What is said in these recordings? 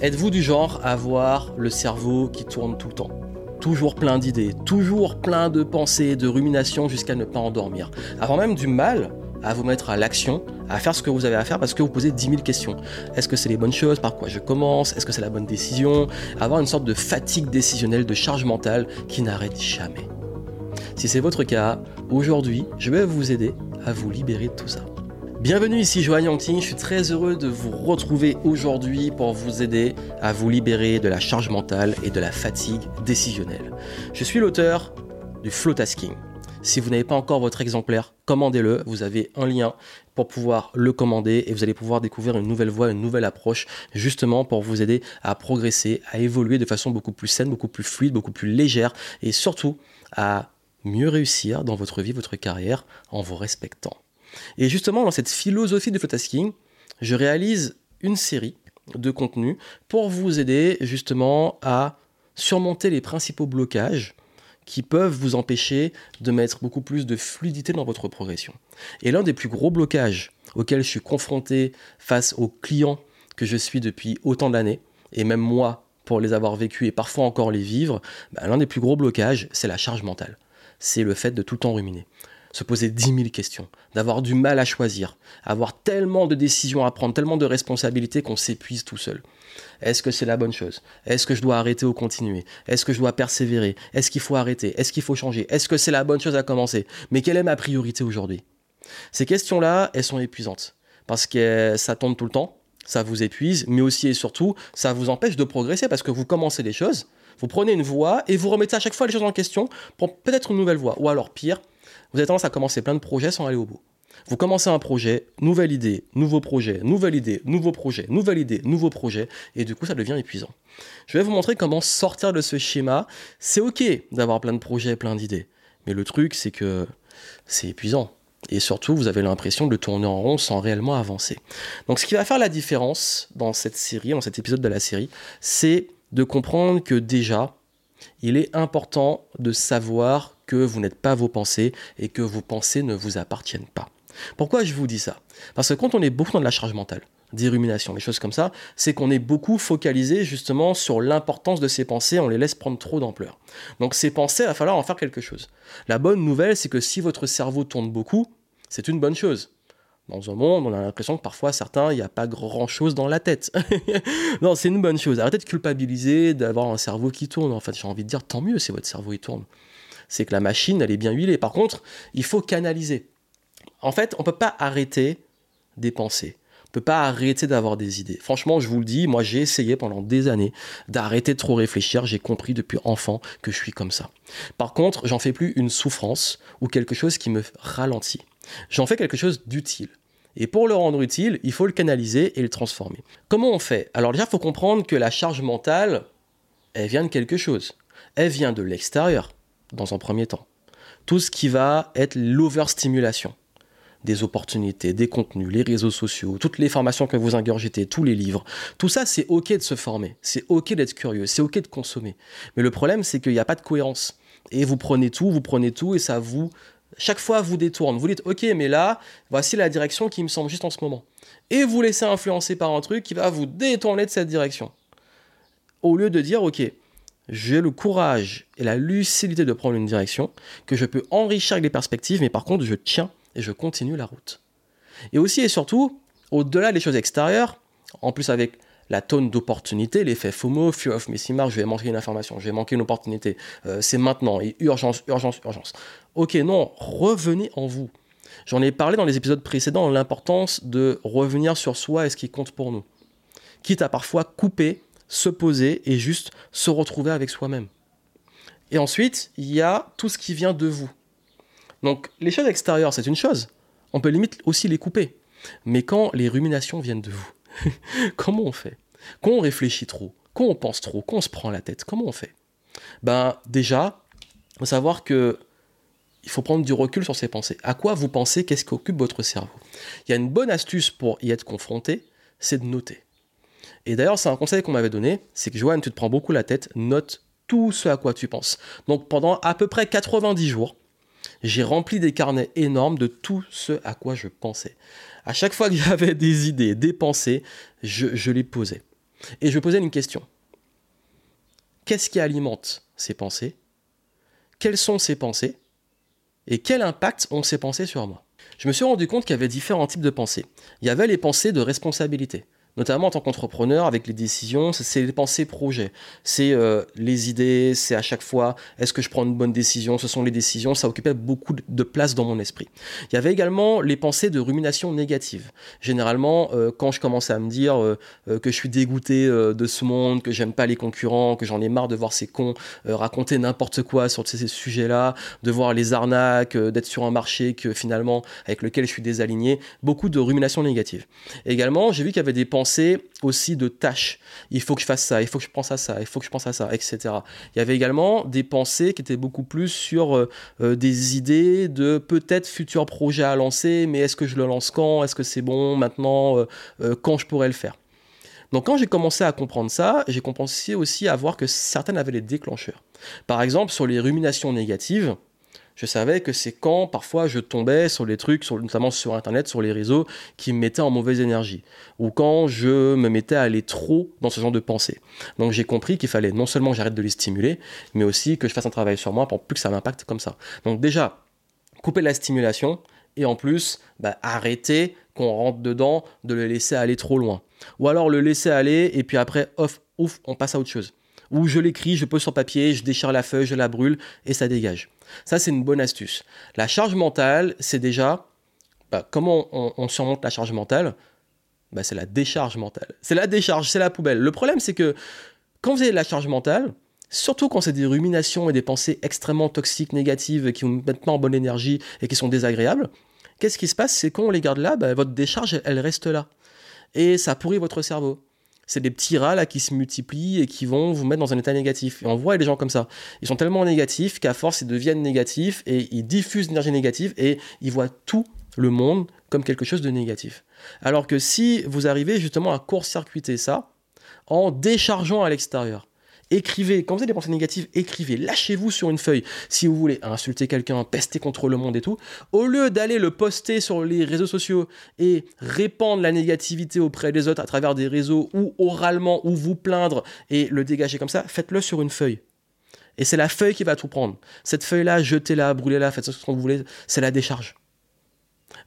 Êtes-vous du genre à avoir le cerveau qui tourne tout le temps? Toujours plein d'idées, toujours plein de pensées, de ruminations jusqu'à ne pas endormir. Avant même du mal à vous mettre à l'action, à faire ce que vous avez à faire parce que vous posez 10 000 questions. Est-ce que c'est les bonnes choses? Par quoi je commence? Est-ce que c'est la bonne décision? Avoir une sorte de fatigue décisionnelle, de charge mentale qui n'arrête jamais. Si c'est votre cas, aujourd'hui, je vais vous aider à vous libérer de tout ça. Bienvenue ici Joanne Yangting, je suis très heureux de vous retrouver aujourd'hui pour vous aider à vous libérer de la charge mentale et de la fatigue décisionnelle. Je suis l'auteur du Flow Tasking. Si vous n'avez pas encore votre exemplaire, commandez-le, vous avez un lien pour pouvoir le commander et vous allez pouvoir découvrir une nouvelle voie, une nouvelle approche justement pour vous aider à progresser, à évoluer de façon beaucoup plus saine, beaucoup plus fluide, beaucoup plus légère et surtout à mieux réussir dans votre vie, votre carrière en vous respectant. Et justement, dans cette philosophie de tasking, je réalise une série de contenus pour vous aider justement à surmonter les principaux blocages qui peuvent vous empêcher de mettre beaucoup plus de fluidité dans votre progression. Et l'un des plus gros blocages auxquels je suis confronté face aux clients que je suis depuis autant d'années, et même moi pour les avoir vécus et parfois encore les vivre, bah, l'un des plus gros blocages, c'est la charge mentale. C'est le fait de tout le temps ruminer se poser 10 000 questions, d'avoir du mal à choisir, avoir tellement de décisions à prendre, tellement de responsabilités qu'on s'épuise tout seul. Est-ce que c'est la bonne chose? Est-ce que je dois arrêter ou continuer? Est-ce que je dois persévérer? Est-ce qu'il faut arrêter? Est-ce qu'il faut changer? Est-ce que c'est la bonne chose à commencer? Mais quelle est ma priorité aujourd'hui? Ces questions-là, elles sont épuisantes parce que ça tombe tout le temps, ça vous épuise, mais aussi et surtout, ça vous empêche de progresser parce que vous commencez des choses, vous prenez une voie et vous remettez à chaque fois les choses en question pour peut-être une nouvelle voie. Ou alors pire, vous avez tendance à commencer plein de projets sans aller au bout. Vous commencez un projet, nouvelle idée, nouveau projet, nouvelle idée, nouveau projet, nouvelle idée, nouveau projet, et du coup ça devient épuisant. Je vais vous montrer comment sortir de ce schéma. C'est ok d'avoir plein de projets, plein d'idées, mais le truc c'est que c'est épuisant. Et surtout, vous avez l'impression de tourner en rond sans réellement avancer. Donc ce qui va faire la différence dans cette série, dans cet épisode de la série, c'est de comprendre que déjà, il est important de savoir que vous n'êtes pas vos pensées et que vos pensées ne vous appartiennent pas. Pourquoi je vous dis ça? Parce que quand on est beaucoup dans de la charge mentale, d'irrumination, des choses comme ça, c'est qu'on est beaucoup focalisé justement sur l'importance de ces pensées, on les laisse prendre trop d'ampleur. Donc ces pensées, il va falloir en faire quelque chose. La bonne nouvelle, c'est que si votre cerveau tourne beaucoup, c'est une bonne chose dans un monde, on a l'impression que parfois certains, il n'y a pas grand chose dans la tête. non, c'est une bonne chose. Arrêtez de culpabiliser d'avoir un cerveau qui tourne. En fait, j'ai envie de dire tant mieux si votre cerveau il tourne. C'est que la machine, elle est bien huilée. Par contre, il faut canaliser. En fait, on ne peut pas arrêter des pensées. On ne peut pas arrêter d'avoir des idées. Franchement, je vous le dis, moi j'ai essayé pendant des années d'arrêter de trop réfléchir. J'ai compris depuis enfant que je suis comme ça. Par contre, j'en fais plus une souffrance ou quelque chose qui me ralentit. J'en fais quelque chose d'utile. Et pour le rendre utile, il faut le canaliser et le transformer. Comment on fait? Alors déjà, il faut comprendre que la charge mentale, elle vient de quelque chose. Elle vient de l'extérieur, dans un premier temps. Tout ce qui va être l'overstimulation des opportunités, des contenus, les réseaux sociaux, toutes les formations que vous ingurgitez, tous les livres. Tout ça, c'est OK de se former, c'est OK d'être curieux, c'est OK de consommer. Mais le problème, c'est qu'il n'y a pas de cohérence. Et vous prenez tout, vous prenez tout, et ça vous chaque fois vous détourne. Vous dites, ok, mais là, voici la direction qui me semble juste en ce moment. Et vous laissez influencer par un truc qui va vous détourner de cette direction. Au lieu de dire, ok, j'ai le courage et la lucidité de prendre une direction, que je peux enrichir avec les perspectives, mais par contre, je tiens et je continue la route. Et aussi et surtout, au-delà des choses extérieures, en plus avec la tonne d'opportunités, l'effet FOMO, Fear of Missing Out, je vais manquer une information, je vais manquer une opportunité, euh, c'est maintenant, et urgence, urgence, urgence. Ok, non, revenez en vous. J'en ai parlé dans les épisodes précédents, l'importance de revenir sur soi et ce qui compte pour nous. Quitte à parfois couper, se poser et juste se retrouver avec soi-même. Et ensuite, il y a tout ce qui vient de vous. Donc, les choses extérieures, c'est une chose. On peut limite aussi les couper. Mais quand les ruminations viennent de vous, comment on fait? Quand on réfléchit trop, quand on pense trop, quand on se prend la tête, comment on fait? Ben déjà, faut savoir que il faut prendre du recul sur ses pensées. À quoi vous pensez? Qu'est-ce qui occupe votre cerveau? Il y a une bonne astuce pour y être confronté, c'est de noter. Et d'ailleurs, c'est un conseil qu'on m'avait donné, c'est que Joanne, tu te prends beaucoup la tête, note tout ce à quoi tu penses. Donc pendant à peu près 90 jours, j'ai rempli des carnets énormes de tout ce à quoi je pensais. À chaque fois qu'il y avait des idées, des pensées, je, les posais. Et je posais une question. Qu'est-ce qui alimente ces pensées? Quelles sont ces pensées? Et quel impact ont ces pensées sur moi? Je me suis rendu compte qu'il y avait différents types de pensées. Il y avait les pensées de responsabilité notamment en tant qu'entrepreneur, avec les décisions, c'est les pensées projets, c'est euh, les idées, c'est à chaque fois, est-ce que je prends une bonne décision, ce sont les décisions, ça occupait beaucoup de place dans mon esprit. Il y avait également les pensées de rumination négative. Généralement, euh, quand je commençais à me dire euh, que je suis dégoûté de ce monde, que j'aime pas les concurrents, que j'en ai marre de voir ces cons raconter n'importe quoi sur ces sujets-là, de voir les arnaques, d'être sur un marché que finalement avec lequel je suis désaligné, beaucoup de rumination négative. également, j'ai vu qu'il y avait des pensées aussi de tâches. Il faut que je fasse ça, il faut que je pense à ça, il faut que je pense à ça, etc. Il y avait également des pensées qui étaient beaucoup plus sur euh, euh, des idées de peut-être futurs projets à lancer, mais est-ce que je le lance quand Est-ce que c'est bon maintenant euh, Quand je pourrais le faire donc quand j'ai commencé à comprendre ça, j'ai commencé aussi à voir que certaines avaient les déclencheurs. Par exemple, sur les ruminations négatives, je savais que c'est quand parfois je tombais sur les trucs, notamment sur Internet, sur les réseaux, qui me mettaient en mauvaise énergie, ou quand je me mettais à aller trop dans ce genre de pensée. Donc j'ai compris qu'il fallait non seulement j'arrête de les stimuler, mais aussi que je fasse un travail sur moi pour plus que ça m'impacte comme ça. Donc déjà, couper la stimulation, et en plus, bah, arrêter qu'on rentre dedans, de le laisser aller trop loin. Ou alors le laisser aller, et puis après, off, ouf, on passe à autre chose. Ou je l'écris, je pose sur papier, je déchire la feuille, je la brûle, et ça dégage. Ça, c'est une bonne astuce. La charge mentale, c'est déjà bah, comment on, surmonte la charge mentale? Bah, C'est la décharge mentale. C'est la décharge, c'est la poubelle. Le problème, c'est que quand vous avez la charge mentale, surtout quand c'est des ruminations et des pensées extrêmement toxiques, négatives, qui vous mettent pas en bonne énergie et qui sont désagréables, qu'est-ce qui se passe? C'est quand on les garde là, bah, votre décharge, elle reste là. Et ça pourrit votre cerveau c'est des petits rats là qui se multiplient et qui vont vous mettre dans un état négatif. Et on voit les gens comme ça. Ils sont tellement négatifs qu'à force ils deviennent négatifs et ils diffusent l'énergie négative et ils voient tout le monde comme quelque chose de négatif. Alors que si vous arrivez justement à court-circuiter ça en déchargeant à l'extérieur, écrivez, quand vous avez des pensées négatives, écrivez, lâchez-vous sur une feuille si vous voulez insulter quelqu'un, pester contre le monde et tout. Au lieu d'aller le poster sur les réseaux sociaux et répandre la négativité auprès des autres à travers des réseaux ou oralement ou vous plaindre et le dégager comme ça, faites-le sur une feuille. Et c'est la feuille qui va tout prendre. Cette feuille-là, jetez-la, brûlez-la, faites ce que vous voulez, c'est la décharge.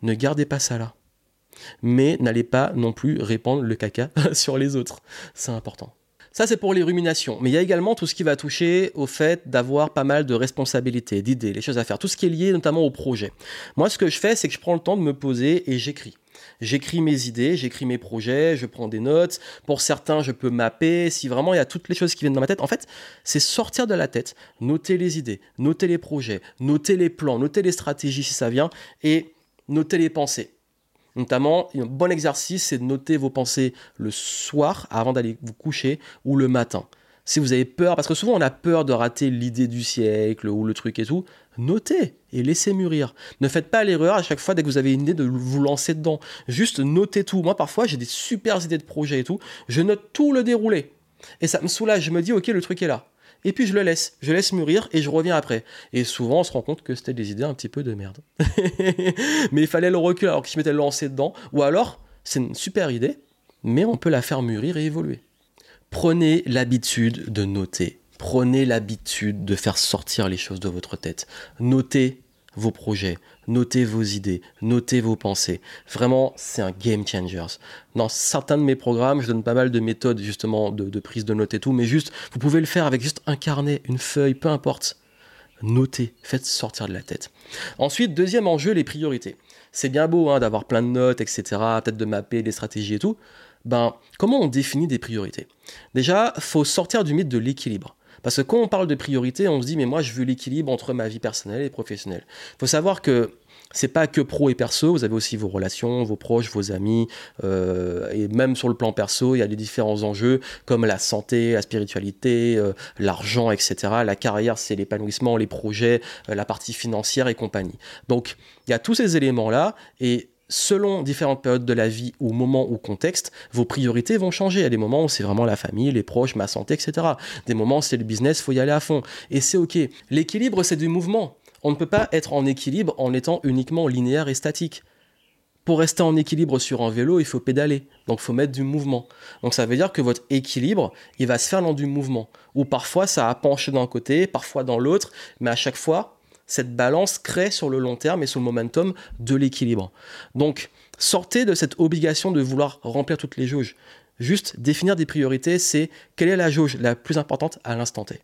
Ne gardez pas ça là. Mais n'allez pas non plus répandre le caca sur les autres. C'est important. Ça, c'est pour les ruminations. Mais il y a également tout ce qui va toucher au fait d'avoir pas mal de responsabilités, d'idées, les choses à faire, tout ce qui est lié notamment au projet. Moi, ce que je fais, c'est que je prends le temps de me poser et j'écris. J'écris mes idées, j'écris mes projets, je prends des notes. Pour certains, je peux mapper. Si vraiment il y a toutes les choses qui viennent dans ma tête, en fait, c'est sortir de la tête, noter les idées, noter les projets, noter les plans, noter les stratégies si ça vient, et noter les pensées. Notamment, un bon exercice, c'est de noter vos pensées le soir avant d'aller vous coucher ou le matin. Si vous avez peur, parce que souvent on a peur de rater l'idée du siècle ou le truc et tout, notez et laissez mûrir. Ne faites pas l'erreur à chaque fois dès que vous avez une idée de vous lancer dedans. Juste notez tout. Moi parfois j'ai des super idées de projet et tout, je note tout le déroulé. Et ça me soulage, je me dis ok le truc est là et puis je le laisse, je laisse mûrir et je reviens après. Et souvent on se rend compte que c'était des idées un petit peu de merde. mais il fallait le recul alors que je m'étais lancé dedans, ou alors c'est une super idée, mais on peut la faire mûrir et évoluer. Prenez l'habitude de noter. Prenez l'habitude de faire sortir les choses de votre tête. Notez vos projets, notez vos idées, notez vos pensées. Vraiment, c'est un game changer. Dans certains de mes programmes, je donne pas mal de méthodes justement de, prise de notes et tout, mais juste, vous pouvez le faire avec juste un carnet, une feuille, peu importe. Notez, faites sortir de la tête. Ensuite, deuxième enjeu, les priorités. C'est bien beau hein, d'avoir plein de notes, etc., peut-être de mapper des stratégies et tout. Ben, comment on définit des priorités? Déjà, faut sortir du mythe de l'équilibre. Parce que quand on parle de priorité, on se dit, mais moi, je veux l'équilibre entre ma vie personnelle et professionnelle. Il faut savoir que c'est pas que pro et perso, vous avez aussi vos relations, vos proches, vos amis, euh, et même sur le plan perso, il y a des différents enjeux comme la santé, la spiritualité, euh, l'argent, etc. La carrière, c'est l'épanouissement, les projets, euh, la partie financière et compagnie. Donc, il y a tous ces éléments-là, et selon différentes périodes de la vie ou moments ou contexte, vos priorités vont changer. Il y a des moments où c'est vraiment la famille, les proches, ma santé, etc. Des moments où c'est le business, faut y aller à fond. Et c'est ok. L'équilibre, c'est du mouvement. On ne peut pas être en équilibre en étant uniquement linéaire et statique. Pour rester en équilibre sur un vélo, il faut pédaler. Donc il faut mettre du mouvement. Donc ça veut dire que votre équilibre, il va se faire dans du mouvement. Ou parfois ça a penché d'un côté, parfois dans l'autre, mais à chaque fois, cette balance crée sur le long terme et sur le momentum de l'équilibre. Donc sortez de cette obligation de vouloir remplir toutes les jauges. Juste définir des priorités, c'est quelle est la jauge la plus importante à l'instant T.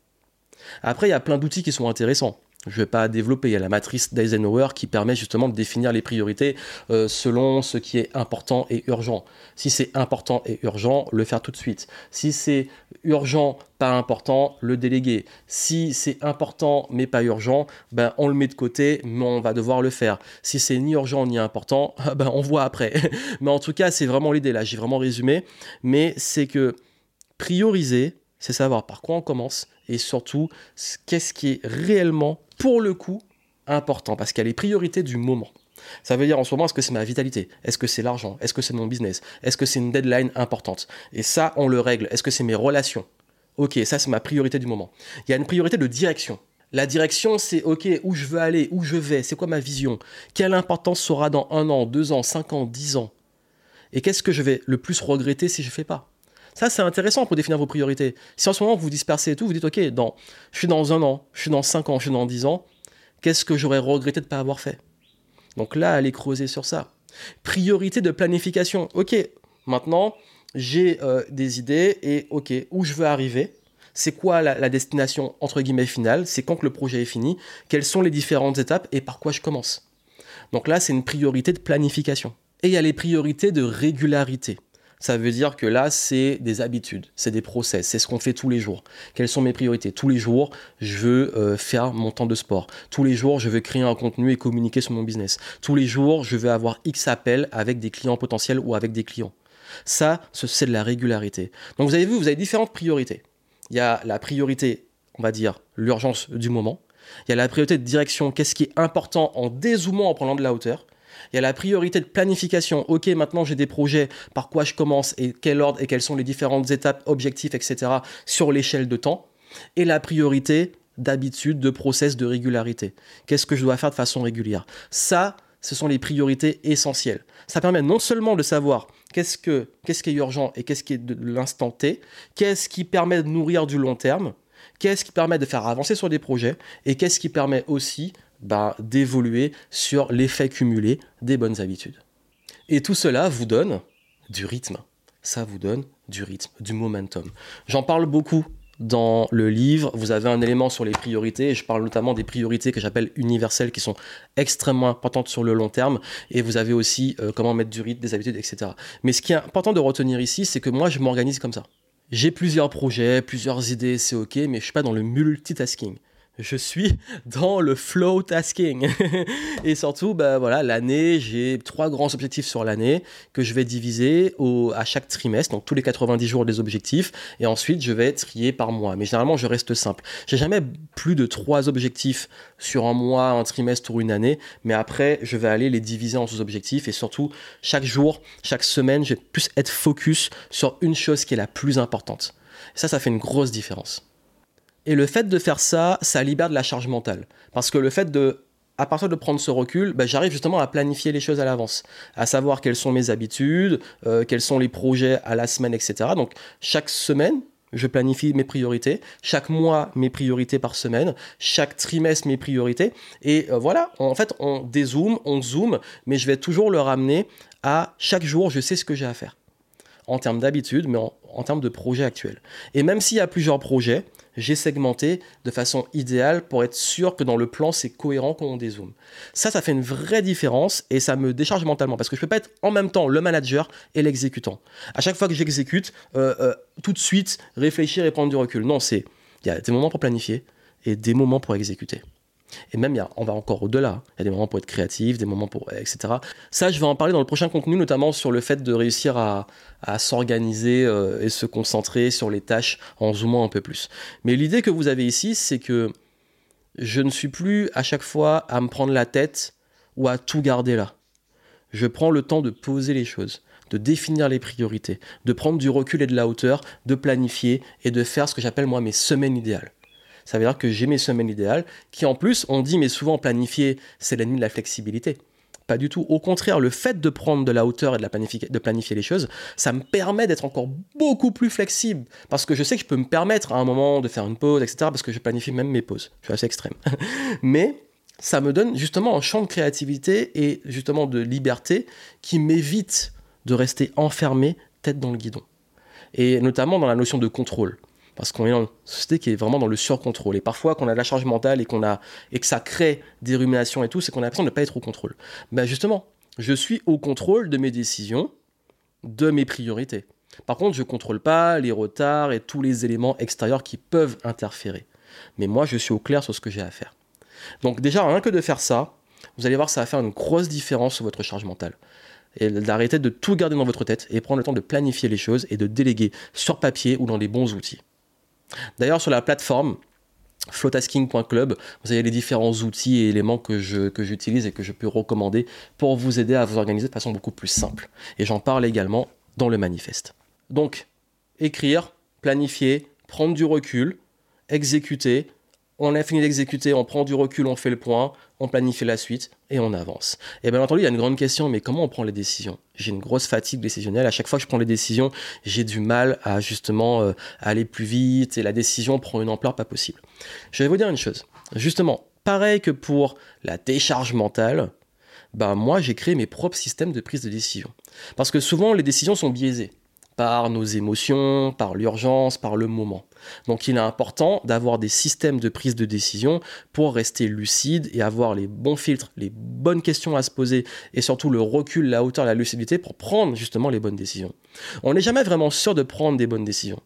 Après, il y a plein d'outils qui sont intéressants je ne vais pas développer. Il y a la matrice d'Eisenhower qui permet justement de définir les priorités euh, selon ce qui est important et urgent. Si c'est important et urgent, le faire tout de suite. Si c'est urgent, pas important, le déléguer. Si c'est important mais pas urgent, ben on le met de côté, mais on va devoir le faire. Si c'est ni urgent ni important, ben on voit après. mais en tout cas, c'est vraiment l'idée là. J'ai vraiment résumé, mais c'est que prioriser, c'est savoir par quoi on commence et surtout qu'est-ce qui est réellement pour le coup important parce qu'il y a les priorités du moment. Ça veut dire en ce moment, est-ce que c'est ma vitalité? Est-ce que c'est l'argent? Est-ce que c'est mon business? Est-ce que c'est une deadline importante? Et ça, on le règle. Est-ce que c'est mes relations? Ok, ça c'est ma priorité du moment. Il y a une priorité de direction. La direction, c'est ok, où je veux aller, où je vais, c'est quoi ma vision? Quelle importance sera dans un an, deux ans, cinq ans, dix ans? Et qu'est-ce que je vais le plus regretter si je ne fais pas? Ça, c'est intéressant pour définir vos priorités. Si en ce moment vous dispersez et tout, vous dites, OK, dans, je suis dans un an, je suis dans cinq ans, je suis dans dix ans, qu'est-ce que j'aurais regretté de ne pas avoir fait? Donc là, allez creuser sur ça. Priorité de planification. OK, maintenant, j'ai euh, des idées et OK, où je veux arriver? C'est quoi la, la, destination entre guillemets finale, c'est quand que le projet est fini, quelles sont les différentes étapes et par quoi je commence? Donc là, c'est une priorité de planification. Et il y a les priorités de régularité. Ça veut dire que là, c'est des habitudes, c'est des process, c'est ce qu'on fait tous les jours. Quelles sont mes priorités? Tous les jours, je veux euh, faire mon temps de sport. Tous les jours, je veux créer un contenu et communiquer sur mon business. Tous les jours, je veux avoir X appels avec des clients potentiels ou avec des clients. Ça, c'est de la régularité. Donc vous avez vu, vous avez différentes priorités. Il y a la priorité, on va dire, l'urgence du moment. Il y a la priorité de direction, qu'est-ce qui est important en dézoomant en prenant de la hauteur. Il y a la priorité de planification. Ok, maintenant j'ai des projets, par quoi je commence et quel ordre et quelles sont les différentes étapes, objectifs, etc. sur l'échelle de temps. Et la priorité d'habitude, de process, de régularité. Qu'est-ce que je dois faire de façon régulière? Ça, ce sont les priorités essentielles. Ça permet non seulement de savoir qu'est-ce, que, qu'est-ce qui est urgent et qu'est-ce qui est de l'instant T, qu'est-ce qui permet de nourrir du long terme, qu'est-ce qui permet de faire avancer sur des projets et qu'est-ce qui permet aussi bah, d'évoluer sur l'effet cumulé des bonnes habitudes. Et tout cela vous donne du rythme. Ça vous donne du rythme, du momentum. J'en parle beaucoup dans le livre. Vous avez un élément sur les priorités. je parle notamment des priorités que j'appelle universelles, qui sont extrêmement importantes sur le long terme. Et vous avez aussi euh, comment mettre du rythme, des habitudes, etc. Mais ce qui est important de retenir ici, c'est que moi, je m'organise comme ça. J'ai plusieurs projets, plusieurs idées, c'est ok, mais je suis pas dans le multitasking je suis dans le flow tasking. et surtout, bah, voilà, l'année, j'ai trois grands objectifs sur l'année que je vais diviser au, à chaque trimestre, donc tous les 90 jours des objectifs. Et ensuite, je vais trier par mois. Mais généralement, je reste simple. J'ai jamais plus de trois objectifs sur un mois, un trimestre ou une année. Mais après, je vais aller les diviser en sous-objectifs. Et surtout, chaque jour, chaque semaine, je vais plus être focus sur une chose qui est la plus importante. Ça, ça fait une grosse différence. Et le fait de faire ça, ça libère de la charge mentale. Parce que le fait de, à partir de prendre ce recul, bah, j'arrive justement à planifier les choses à l'avance, à savoir quelles sont mes habitudes, euh, quels sont les projets à la semaine, etc. Donc chaque semaine, je planifie mes priorités, chaque mois mes priorités par semaine, chaque trimestre mes priorités. Et euh, voilà, en fait, on dézoome, on zoome, mais je vais toujours le ramener à chaque jour, je sais ce que j'ai à faire. En termes d'habitude, mais en, en termes de projet actuel. Et même s'il y a plusieurs projets, j'ai segmenté de façon idéale pour être sûr que dans le plan, c'est cohérent quand on dézoome. Ça, ça fait une vraie différence et ça me décharge mentalement parce que je peux pas être en même temps le manager et l'exécutant. À chaque fois que j'exécute, euh, euh, tout de suite réfléchir et prendre du recul. Non, c'est il y a des moments pour planifier et des moments pour exécuter. Et même, on va encore au-delà. Il y a des moments pour être créatif, des moments pour. etc. Ça, je vais en parler dans le prochain contenu, notamment sur le fait de réussir à, s'organiser euh, et se concentrer sur les tâches en zoomant un peu plus. Mais l'idée que vous avez ici, c'est que je ne suis plus à chaque fois à me prendre la tête ou à tout garder là. Je prends le temps de poser les choses, de définir les priorités, de prendre du recul et de la hauteur, de planifier et de faire ce que j'appelle moi mes semaines idéales ça veut dire que j'ai mes semaines idéales, qui en plus, on dit, mais souvent planifier, c'est l'ennemi de la flexibilité. Pas du tout. Au contraire, le fait de prendre de la hauteur et de, de planifier les choses, ça me permet d'être encore beaucoup plus flexible. Parce que je sais que je peux me permettre à un moment de faire une pause, etc. Parce que je planifie même mes pauses. Je suis assez extrême. Mais ça me donne justement un champ de créativité et justement de liberté qui m'évite de rester enfermé tête dans le guidon. Et notamment dans la notion de contrôle. Parce qu'on est dans une société qui est vraiment dans le surcontrôle. Et parfois, quand on a de la charge mentale et, qu'on a, et que ça crée des ruminations et tout, c'est qu'on a l'impression de ne pas être au contrôle. Ben justement, je suis au contrôle de mes décisions, de mes priorités. Par contre, je ne contrôle pas les retards et tous les éléments extérieurs qui peuvent interférer. Mais moi, je suis au clair sur ce que j'ai à faire. Donc déjà, rien que de faire ça, vous allez voir, ça va faire une grosse différence sur votre charge mentale. Et d'arrêter de tout garder dans votre tête et prendre le temps de planifier les choses et de déléguer sur papier ou dans les bons outils. D'ailleurs, sur la plateforme flowtasking.club, vous avez les différents outils et éléments que, j'utilise et que je peux recommander pour vous aider à vous organiser de façon beaucoup plus simple. Et j'en parle également dans le manifeste. Donc, écrire, planifier, prendre du recul, exécuter, on a fini d'exécuter, on prend du recul, on fait le point, on planifie la suite et on avance. Et bien entendu, il y a une grande question, mais comment on prend les décisions? J'ai une grosse fatigue décisionnelle. À chaque fois que je prends les décisions, j'ai du mal à justement euh, aller plus vite et la décision prend une ampleur pas possible. Je vais vous dire une chose. Justement, pareil que pour la décharge mentale, ben moi j'ai créé mes propres systèmes de prise de décision. Parce que souvent les décisions sont biaisées par nos émotions, par l'urgence, par le moment. Donc il est important d'avoir des systèmes de prise de décision pour rester lucide et avoir les bons filtres, les bonnes questions à se poser et surtout le recul, la hauteur, la lucidité pour prendre justement les bonnes décisions. On n'est jamais vraiment sûr de prendre des bonnes décisions.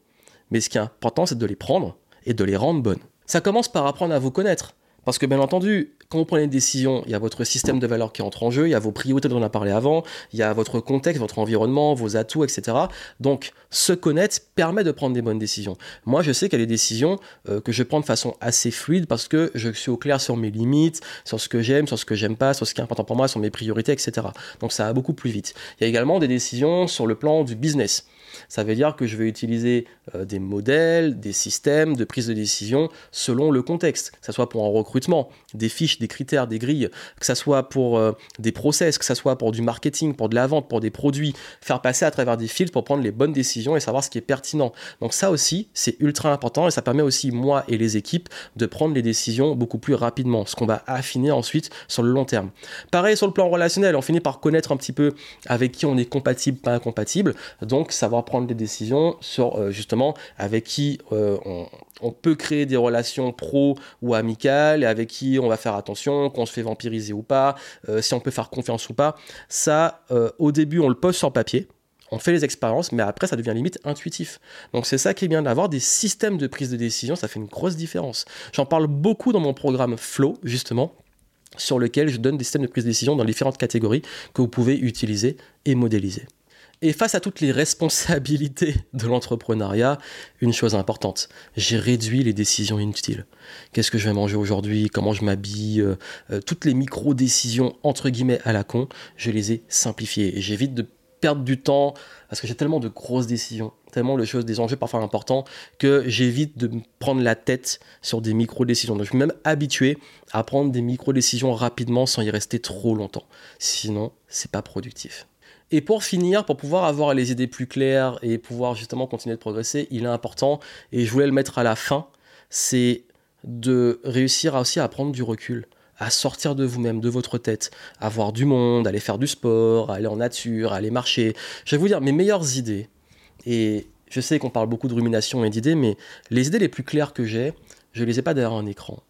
Mais ce qui est important, c'est de les prendre et de les rendre bonnes. Ça commence par apprendre à vous connaître. Parce que bien entendu, quand vous prenez une décision, il y a votre système de valeurs qui entre en jeu, il y a vos priorités dont on a parlé avant, il y a votre contexte, votre environnement, vos atouts, etc. Donc, se connaître permet de prendre des bonnes décisions. Moi, je sais qu'il y a des décisions euh, que je prends de façon assez fluide parce que je suis au clair sur mes limites, sur ce que j'aime, sur ce que j'aime pas, sur ce qui est important pour moi, sur mes priorités, etc. Donc, ça va beaucoup plus vite. Il y a également des décisions sur le plan du business. Ça veut dire que je vais utiliser euh, des modèles, des systèmes de prise de décision selon le contexte, que ce soit pour un recrutement, des fiches, des critères, des grilles, que ce soit pour euh, des process, que ce soit pour du marketing, pour de la vente, pour des produits, faire passer à travers des filtres pour prendre les bonnes décisions et savoir ce qui est pertinent. Donc ça aussi, c'est ultra important et ça permet aussi moi et les équipes de prendre les décisions beaucoup plus rapidement, ce qu'on va affiner ensuite sur le long terme. Pareil sur le plan relationnel, on finit par connaître un petit peu avec qui on est compatible, pas incompatible, donc savoir prendre des décisions sur euh, justement avec qui euh, on, peut créer des relations pro ou amicales et avec qui on va faire attention, qu'on se fait vampiriser ou pas, euh, si on peut faire confiance ou pas. Ça, au début, on le pose sur papier on fait les expériences, mais après ça devient limite intuitif. Donc c'est ça qui est bien d'avoir des systèmes de prise de décision, ça fait une grosse différence. J'en parle beaucoup dans mon programme Flow, justement, sur lequel je donne des systèmes de prise de décision dans différentes catégories que vous pouvez utiliser et modéliser. Et face à toutes les responsabilités de l'entrepreneuriat, une chose importante, j'ai réduit les décisions inutiles. Qu'est-ce que je vais manger aujourd'hui? Comment je m'habille? Euh, euh, Toutes les micro-décisions, entre guillemets, à la con, je les ai simplifiées. Et j'évite de perdre du temps parce que j'ai tellement de grosses décisions, tellement de choses, des enjeux parfois importants que j'évite de me prendre la tête sur des micro-décisions. Donc je suis même habitué à prendre des micro-décisions rapidement sans y rester trop longtemps. Sinon, c'est pas productif. Et pour finir, pour pouvoir avoir les idées plus claires et pouvoir justement continuer de progresser, il est important, et je voulais le mettre à la fin, c'est de réussir aussi à prendre du recul, à sortir de vous-même, de votre tête, à voir du monde, aller faire du sport, aller en nature, aller marcher. Je vais vous dire mes meilleures idées, et je sais qu'on parle beaucoup de rumination et d'idées, mais les idées les plus claires que j'ai, je les ai pas derrière un écran.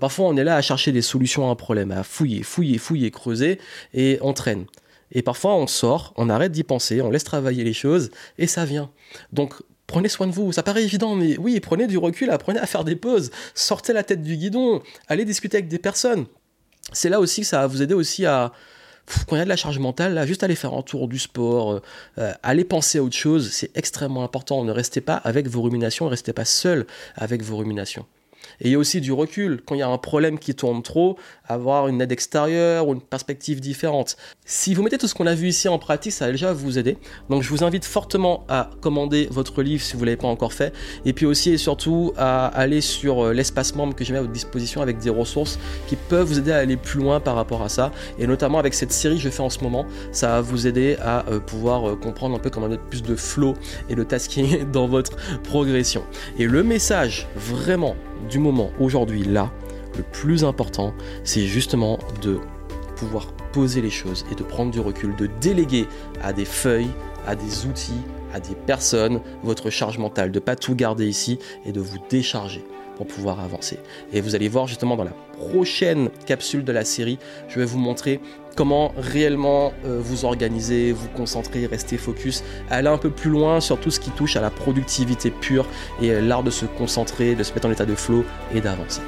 parfois on est là à chercher des solutions à un problème, à fouiller, fouiller, fouiller, creuser, et on traîne. Et parfois, on sort, on arrête d'y penser, on laisse travailler les choses, et ça vient. Donc, prenez soin de vous. Ça paraît évident, mais oui, prenez du recul, apprenez à faire des pauses, sortez la tête du guidon, allez discuter avec des personnes. C'est là aussi que ça va vous aider aussi à, quand il y a de la charge mentale, là, juste aller faire un tour du sport, euh, euh, aller penser à autre chose, c'est extrêmement important. Ne restez pas avec vos ruminations, ne restez pas seul avec vos ruminations. Et il y a aussi du recul. Quand il y a un problème qui tourne trop, avoir une aide extérieure ou une perspective différente. Si vous mettez tout ce qu'on a vu ici en pratique, ça va déjà vous aider. Donc je vous invite fortement à commander votre livre si vous ne l'avez pas encore fait. Et puis aussi et surtout à aller sur euh, l'espace membre que j'ai mis à votre disposition avec des ressources qui peuvent vous aider à aller plus loin par rapport à ça. Et notamment avec cette série que je fais en ce moment, ça va vous aider à euh, pouvoir euh, comprendre un peu comment mettre plus de flow et de tasking dans votre progression. Et le message vraiment du moment aujourd'hui là, le plus important, c'est justement de pouvoir poser les choses et de prendre du recul, de déléguer à des feuilles, à des outils, à des personnes votre charge mentale, de pas tout garder ici et de vous décharger pour pouvoir avancer. Et vous allez voir justement dans la prochaine capsule de la série, je vais vous montrer comment réellement euh, vous organiser, vous concentrer, rester focus, aller un peu plus loin sur tout ce qui touche à la productivité pure et euh, l'art de se concentrer, de se mettre en état de flow et d'avancer.